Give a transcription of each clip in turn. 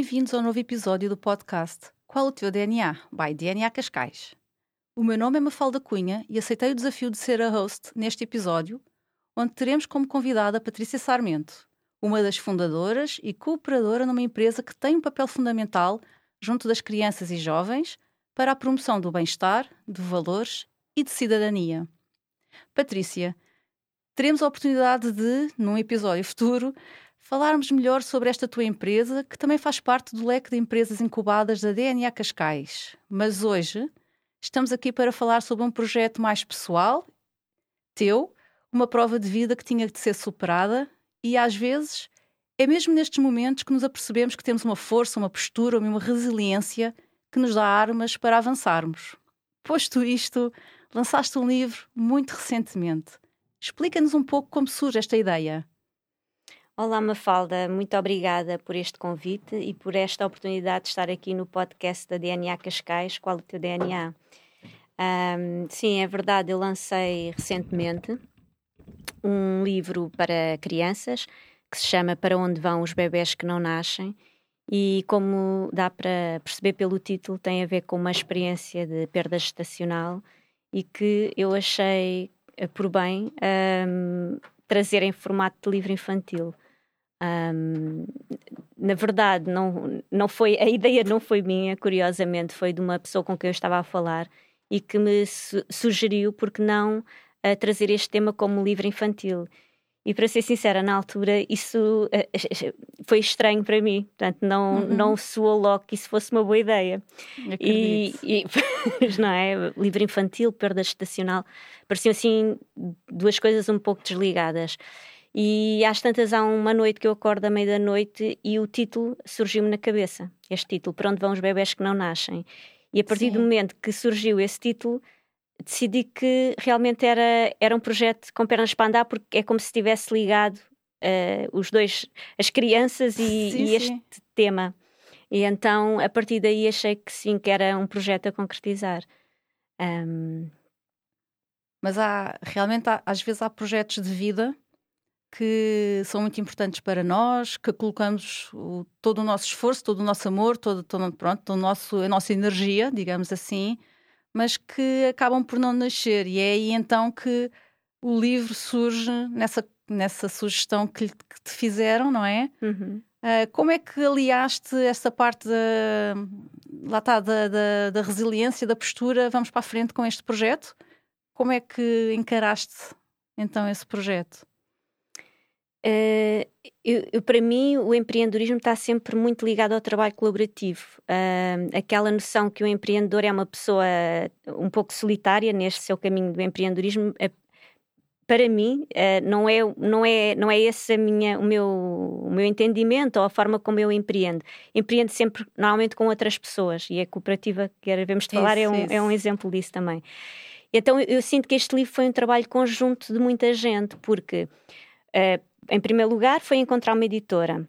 Bem-vindos ao novo episódio do podcast Qual o teu DNA? by DNA Cascais. O meu nome é Mafalda Cunha e aceitei o desafio de ser a host neste episódio, onde teremos como convidada Patrícia Sarmento, uma das fundadoras e cooperadora numa empresa que tem um papel fundamental junto das crianças e jovens para a promoção do bem-estar, de valores e de cidadania. Patrícia, teremos a oportunidade de, num episódio futuro, falarmos melhor sobre esta tua empresa, que também faz parte do leque de empresas incubadas da DNA Cascais. Mas hoje estamos aqui para falar sobre um projeto mais pessoal, teu, uma prova de vida que tinha de ser superada e às vezes é mesmo nestes momentos que nos apercebemos que temos uma força, uma postura, uma resiliência que nos dá armas para avançarmos. Posto isto, lançaste um livro muito recentemente. Explica-nos um pouco como surge esta ideia. Olá, Mafalda, muito obrigada por este convite e por esta oportunidade de estar aqui no podcast da DNA Cascais. Qual o teu DNA? Um, sim, é verdade, eu lancei recentemente um livro para crianças que se chama Para Onde Vão os Bebés que Não Nascem. E como dá para perceber pelo título, tem a ver com uma experiência de perda gestacional e que eu achei eh, por bem um, trazer em formato de livro infantil. Um, na verdade, não, não foi a ideia não foi minha, curiosamente, foi de uma pessoa com quem eu estava a falar e que me su sugeriu, porque não, a trazer este tema como livro infantil. E para ser sincera, na altura isso uh, foi estranho para mim, portanto, não, uhum. não soou logo que isso fosse uma boa ideia. E, e, não é? Livro infantil, perda estacional, pareciam assim duas coisas um pouco desligadas. E às tantas há uma noite que eu acordo à meia da noite e o título surgiu-me na cabeça. Este título, Para onde vão os bebés que não nascem? E a partir Sim. do momento que surgiu esse título, decidi que realmente era, era um projeto com pernas para andar, porque é como se estivesse ligado uh, os dois, as crianças e, sim, e este sim. tema. E então, a partir daí, achei que sim, que era um projeto a concretizar. Um... Mas há, realmente, há, às vezes há projetos de vida que são muito importantes para nós, que colocamos o, todo o nosso esforço, todo o nosso amor, todo, todo, pronto, todo o nosso, a nossa energia, digamos assim, mas que acabam por não nascer. E é aí então que o livro surge nessa, nessa sugestão que, que te fizeram, não é? Uhum. Uh, como é que aliaste essa parte da, lá está, da, da, da resiliência, da postura, vamos para a frente com este projeto? Como é que encaraste então esse projeto? Uh, eu, eu, para mim, o empreendedorismo está sempre muito ligado ao trabalho colaborativo. Uh, aquela noção que o empreendedor é uma pessoa um pouco solitária neste seu caminho do empreendedorismo, uh, para mim, não, é, não, é, não é esse a minha, o, meu, o meu entendimento ou a forma como eu empreendo. Empreendo sempre, normalmente, com outras pessoas e a cooperativa que devemos de falar isso, é, um, é um exemplo disso também. Então, eu, eu sinto que este livro foi um trabalho conjunto de muita gente, porque. Uh, em primeiro lugar, foi encontrar uma editora.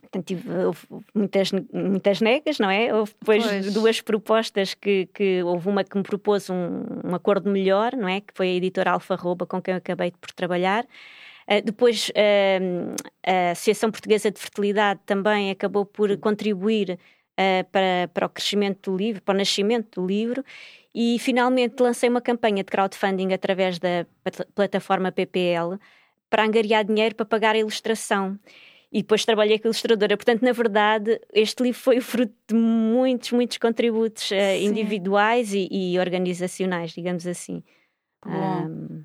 Portanto, tive, houve muitas, muitas negas, não é? Houve depois pois. duas propostas que, que houve uma que me propôs um, um acordo melhor, não é? Que foi a editora Alfa Roba, com quem eu acabei por trabalhar. Uh, depois, uh, a Associação Portuguesa de Fertilidade também acabou por contribuir uh, para, para o crescimento do livro, para o nascimento do livro. E finalmente lancei uma campanha de crowdfunding através da plataforma PPL, para angariar dinheiro para pagar a ilustração. E depois trabalhei com a ilustradora. Portanto, na verdade, este livro foi o fruto de muitos, muitos contributos uh, individuais e, e, organizacionais, digamos assim. Um,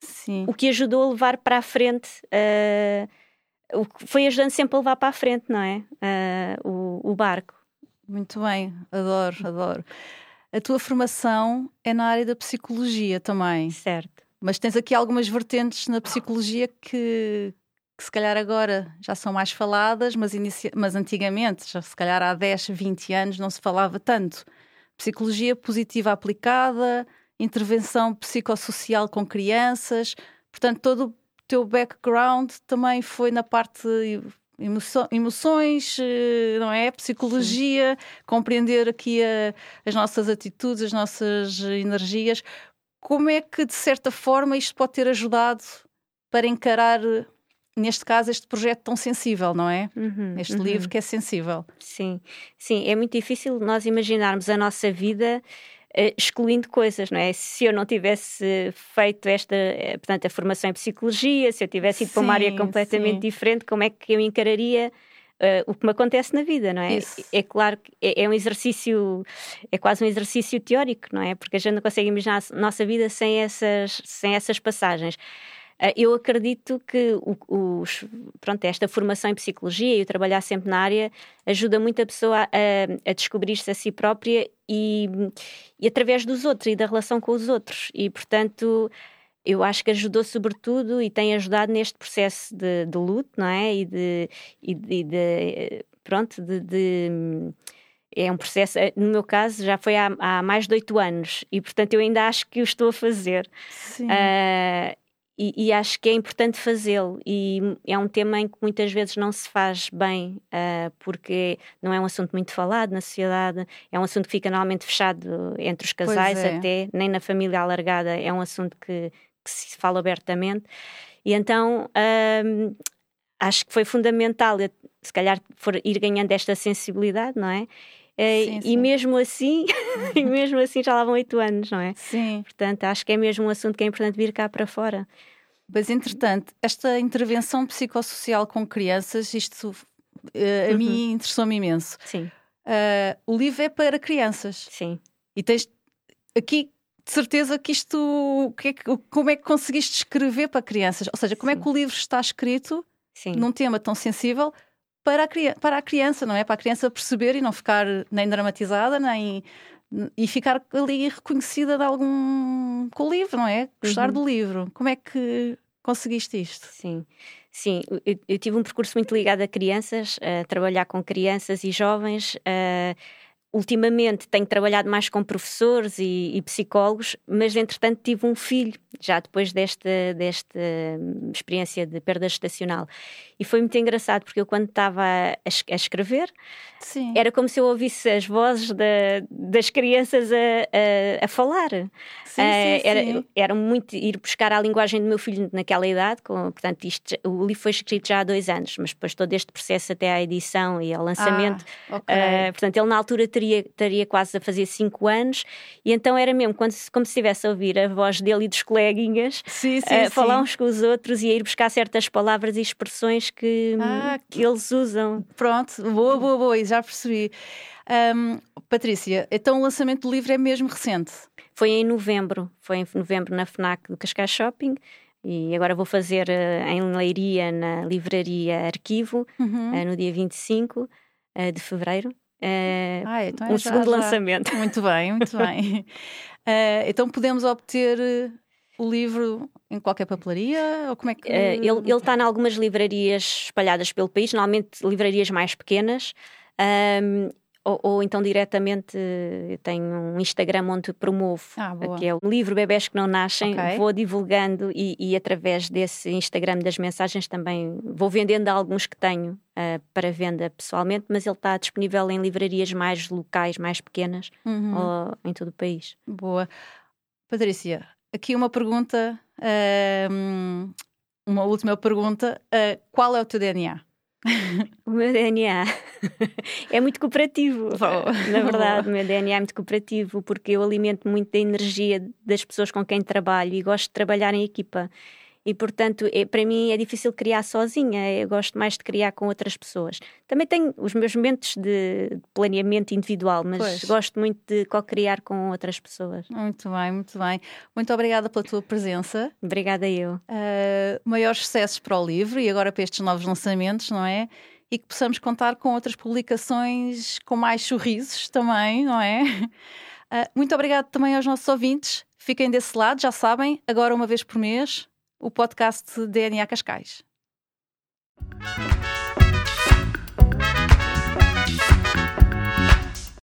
Sim. O que ajudou a levar para a frente, uh, o que foi ajudando sempre a levar para a frente, não é? Uh, o, o barco. Muito bem, adoro, adoro. A tua formação é na área da psicologia também. Certo. Mas tens aqui algumas vertentes na psicologia que, que se calhar agora já são mais faladas, mas, inicia... mas antigamente, já se calhar há 10, 20 anos, não se falava tanto. Psicologia positiva aplicada, intervenção psicossocial com crianças, portanto, todo o teu background também foi na parte emoções, eh, não é? Psicologia, Sim. compreender aqui a, as nossas atitudes, as nossas energias. Como é que, de certa forma, isto pode ter ajudado para encarar neste caso, este projeto tão sensível, não é? Uhum, este uhum. livro que é sensível. Sim, sim, é muito difícil nós imaginarmos a nossa vida uh, excluindo coisas, não é? Se eu não tivesse feito esta, eh, portanto, a formação em psicologia, se eu tivesse ido para uma área completamente sim. diferente, como é que eu encararia Uh, o que me acontece na vida, não é? Isso. É claro que é, é, um exercício, é quase um exercício teórico, não é? Porque a gente não consegue imaginar a nossa vida sem essas, sem essas passagens. Uh, eu acredito que o, os, pronto, esta formação em psicologia e o trabalhar sempre na área ajuda muito a pessoa a, a descobrir-se a si própria e, e através dos outros e da relação com os outros. E, portanto, eu acho que ajudou sobretudo e tem ajudado neste processo de, de luto, não é? E de, e de, e de pronto, de, de, é um processo, no meu caso já foi há, há, mais de oito anos e portanto eu ainda acho que o estou a fazer. Uh, e, e, acho que é importante fazê-lo e é um tema em que muitas vezes não se faz bem uh, porque não é um assunto muito falado na sociedade, é um assunto que fica normalmente fechado entre os casais é. até, nem na família alargada é um assunto que, que se fala abertamente. E então hum, acho que foi fundamental, se calhar, for ir ganhando esta sensibilidade, não é? Eh, sim, sim. E mesmo assim, e mesmo assim já lá vão oito anos, não é? Sim. Portanto, acho que é mesmo um assunto que é importante vir cá para fora. Mas, entretanto, esta intervenção psicossocial com crianças, isto uh, a uhum. mim interessou-me imenso. Sim. Uh, o livro é para crianças. Sim. E tens aqui de certeza que isto. Que é que, como é que conseguiste escrever para crianças? Ou seja, como Sim. é que o livro está escrito Sim. num tema tão sensível para a, para a criança, não é? Para a criança perceber e não ficar nem dramatizada, nem. e ficar ali reconhecida de algum. com o livro, não é? Gostar uhum. do livro. Como é que conseguiste isto? Sim. Sim, eu, eu, tive um percurso muito ligado a crianças, a trabalhar com crianças e jovens. A ultimamente tenho trabalhado mais com professores e, e, psicólogos, mas entretanto tive um filho, já depois desta, desta hum, experiência de perda gestacional. E foi muito engraçado, porque eu quando estava a, escrever, Sim. era como se eu ouvisse as vozes da, das crianças a, a, a falar. Sim, uh, era, sim. era muito ir buscar a linguagem do meu filho naquela idade, com, portanto, isto, o livro foi escrito já há dois anos, mas depois todo este processo até à edição e ao lançamento, ah, okay. uh, portanto, ele na altura teria, teria quase a fazer cinco anos, e então era mesmo quando, como se estivesse a ouvir a voz dele e dos coleguinhas sim, sim, uh, falar uns com os outros e a ir buscar certas palavras e expressões que, ah, que eles usam. Pronto, boa, boa, boa, já percebi. Um, Patrícia, então o lançamento do livro é mesmo recente? Foi em novembro, foi em novembro na FNAC do Cascais Shopping e agora vou fazer uh, em Leiria na livraria Arquivo uhum. uh, no dia 25 uh, eh, de fevereiro. Ah, então é um já, segundo já. lançamento. Muito bem, muito bem. então podemos obter o livro em qualquer papelaria? Ou como é que... Uh, ele está em algumas livrarias espalhadas pelo país, normalmente livrarias mais pequenas. Um, ou, ou, então diretamente eu tenho um Instagram onde promovo, ah, que é o livro Bebés que Não Nascem. Okay. Vou divulgando e, e, através desse Instagram das mensagens também vou vendendo alguns que tenho uh, para venda pessoalmente, mas ele está disponível em livrarias mais locais, mais pequenas, uhum. ou, em todo o país. Boa. Patrícia, aqui uma pergunta, uh, uma última pergunta. Uh, qual é o teu DNA? O meu DNA é muito cooperativo. Oh. Na verdade, o meu DNA é muito cooperativo porque eu alimento muito da energia das pessoas com quem trabalho e gosto de trabalhar em equipa e portanto é, para mim é difícil criar sozinha, eu gosto mais de criar com outras pessoas. Também tenho os meus momentos de planeamento individual, mas pois. gosto muito de co-criar com outras pessoas. Muito bem, muito bem. Muito obrigada pela tua presença. Obrigada eu. Uh, maiores sucessos para o livro e agora para estes novos lançamentos, não é? E que possamos contar com outras publicações com mais sorrisos também, não é? Uh, muito obrigada também aos nossos ouvintes. Fiquem desse lado, já sabem, agora uma vez por mês, o podcast DNA Cascais.